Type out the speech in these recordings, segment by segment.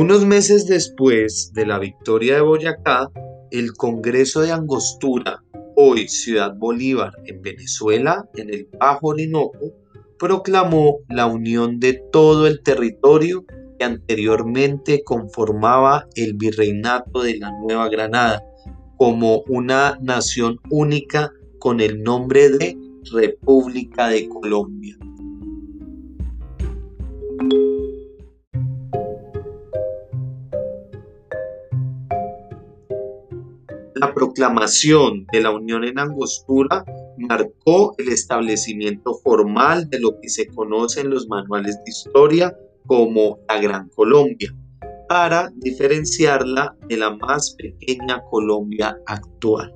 Unos meses después de la victoria de Boyacá, el Congreso de Angostura, hoy Ciudad Bolívar en Venezuela, en el Bajo Orinoco, proclamó la unión de todo el territorio que anteriormente conformaba el virreinato de la Nueva Granada como una nación única con el nombre de República de Colombia. La proclamación de la Unión en Angostura marcó el establecimiento formal de lo que se conoce en los manuales de historia como la Gran Colombia, para diferenciarla de la más pequeña Colombia actual.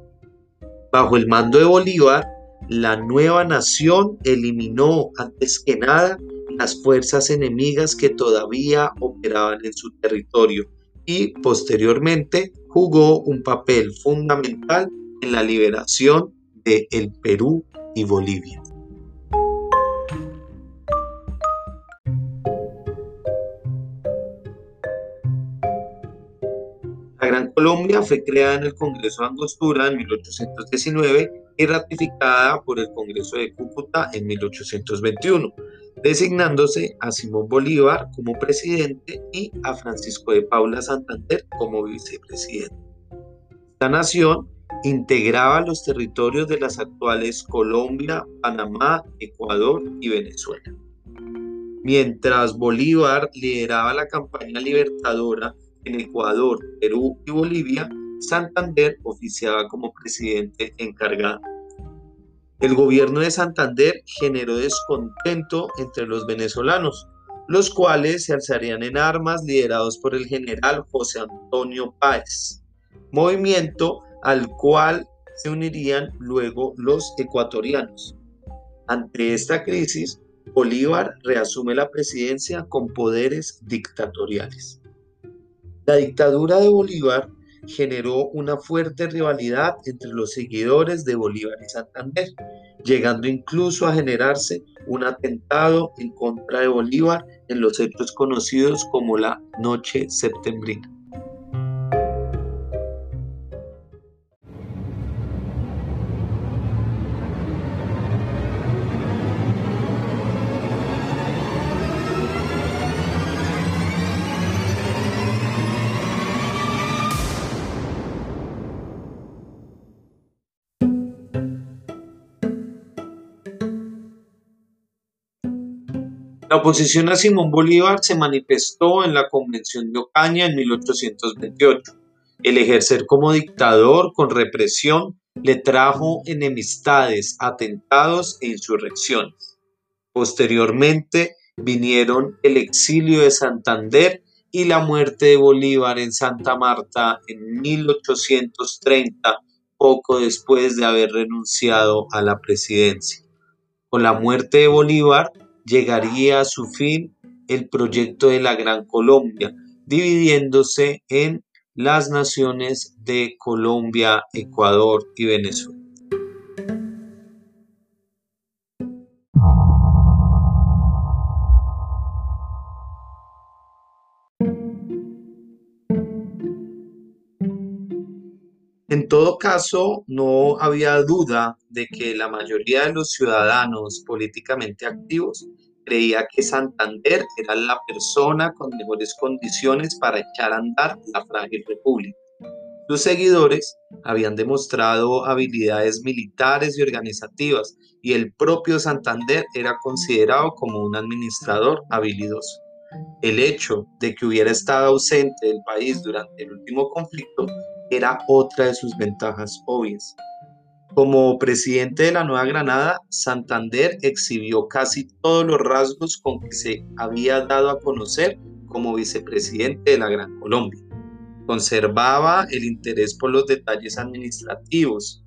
Bajo el mando de Bolívar, la nueva nación eliminó antes que nada las fuerzas enemigas que todavía operaban en su territorio y posteriormente jugó un papel fundamental en la liberación de el Perú y Bolivia. La Gran Colombia fue creada en el Congreso de Angostura en 1819 y ratificada por el Congreso de Cúcuta en 1821 designándose a Simón Bolívar como presidente y a Francisco de Paula Santander como vicepresidente. La nación integraba los territorios de las actuales Colombia, Panamá, Ecuador y Venezuela. Mientras Bolívar lideraba la campaña libertadora en Ecuador, Perú y Bolivia, Santander oficiaba como presidente encargado. El gobierno de Santander generó descontento entre los venezolanos, los cuales se alzarían en armas liderados por el general José Antonio Páez, movimiento al cual se unirían luego los ecuatorianos. Ante esta crisis, Bolívar reasume la presidencia con poderes dictatoriales. La dictadura de Bolívar generó una fuerte rivalidad entre los seguidores de Bolívar y Santander, llegando incluso a generarse un atentado en contra de Bolívar en los hechos conocidos como la Noche Septembrina. La oposición a Simón Bolívar se manifestó en la Convención de Ocaña en 1828. El ejercer como dictador con represión le trajo enemistades, atentados e insurrecciones. Posteriormente vinieron el exilio de Santander y la muerte de Bolívar en Santa Marta en 1830, poco después de haber renunciado a la presidencia. Con la muerte de Bolívar, llegaría a su fin el proyecto de la Gran Colombia, dividiéndose en las naciones de Colombia, Ecuador y Venezuela. En todo caso, no había duda de que la mayoría de los ciudadanos políticamente activos creía que Santander era la persona con mejores condiciones para echar a andar la frágil república. Sus seguidores habían demostrado habilidades militares y organizativas y el propio Santander era considerado como un administrador habilidoso. El hecho de que hubiera estado ausente del país durante el último conflicto era otra de sus ventajas obvias. Como presidente de la Nueva Granada, Santander exhibió casi todos los rasgos con que se había dado a conocer como vicepresidente de la Gran Colombia. Conservaba el interés por los detalles administrativos,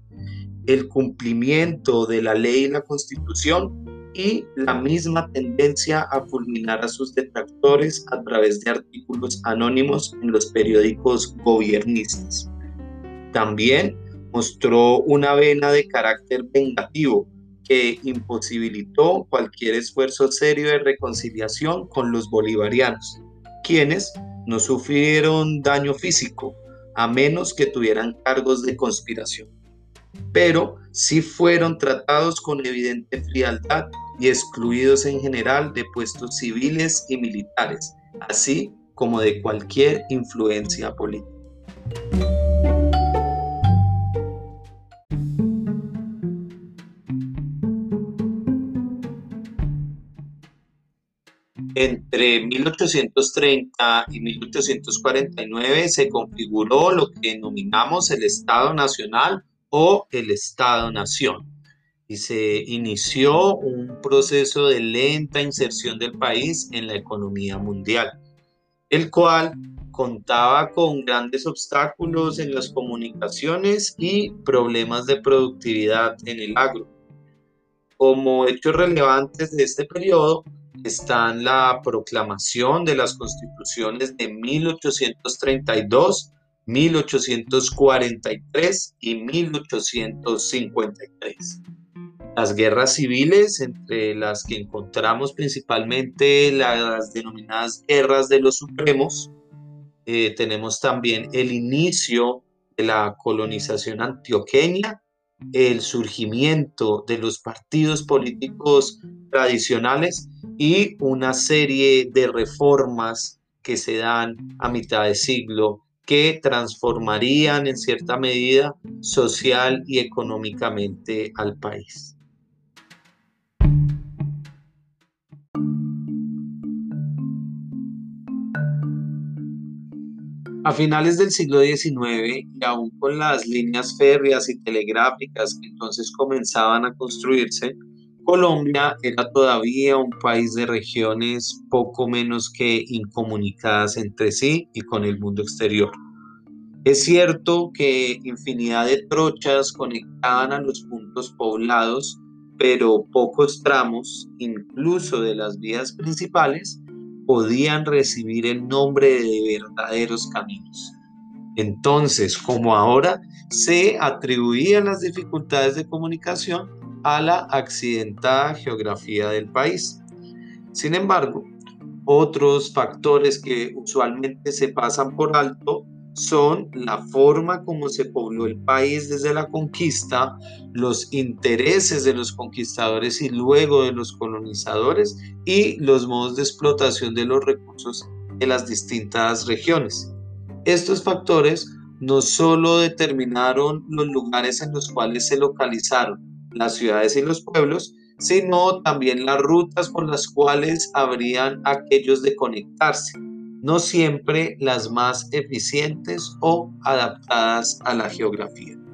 el cumplimiento de la ley y la constitución y la misma tendencia a fulminar a sus detractores a través de artículos anónimos en los periódicos gobiernistas. También mostró una vena de carácter vengativo que imposibilitó cualquier esfuerzo serio de reconciliación con los bolivarianos, quienes no sufrieron daño físico, a menos que tuvieran cargos de conspiración. Pero sí fueron tratados con evidente frialdad y excluidos en general de puestos civiles y militares, así como de cualquier influencia política. Entre 1830 y 1849 se configuró lo que denominamos el Estado Nacional o el Estado-Nación y se inició un proceso de lenta inserción del país en la economía mundial, el cual contaba con grandes obstáculos en las comunicaciones y problemas de productividad en el agro. Como hechos relevantes de este periodo están la proclamación de las constituciones de 1832, 1843 y 1853. Las guerras civiles, entre las que encontramos principalmente las denominadas guerras de los supremos, eh, tenemos también el inicio de la colonización antioqueña, el surgimiento de los partidos políticos tradicionales y una serie de reformas que se dan a mitad de siglo que transformarían en cierta medida social y económicamente al país. A finales del siglo XIX, y aún con las líneas férreas y telegráficas que entonces comenzaban a construirse, Colombia era todavía un país de regiones poco menos que incomunicadas entre sí y con el mundo exterior. Es cierto que infinidad de trochas conectaban a los puntos poblados, pero pocos tramos, incluso de las vías principales, podían recibir el nombre de verdaderos caminos. Entonces, como ahora, se atribuían las dificultades de comunicación a la accidentada geografía del país. Sin embargo, otros factores que usualmente se pasan por alto son la forma como se pobló el país desde la conquista, los intereses de los conquistadores y luego de los colonizadores y los modos de explotación de los recursos de las distintas regiones. Estos factores no solo determinaron los lugares en los cuales se localizaron las ciudades y los pueblos, sino también las rutas por las cuales habrían aquellos de conectarse no siempre las más eficientes o adaptadas a la geografía.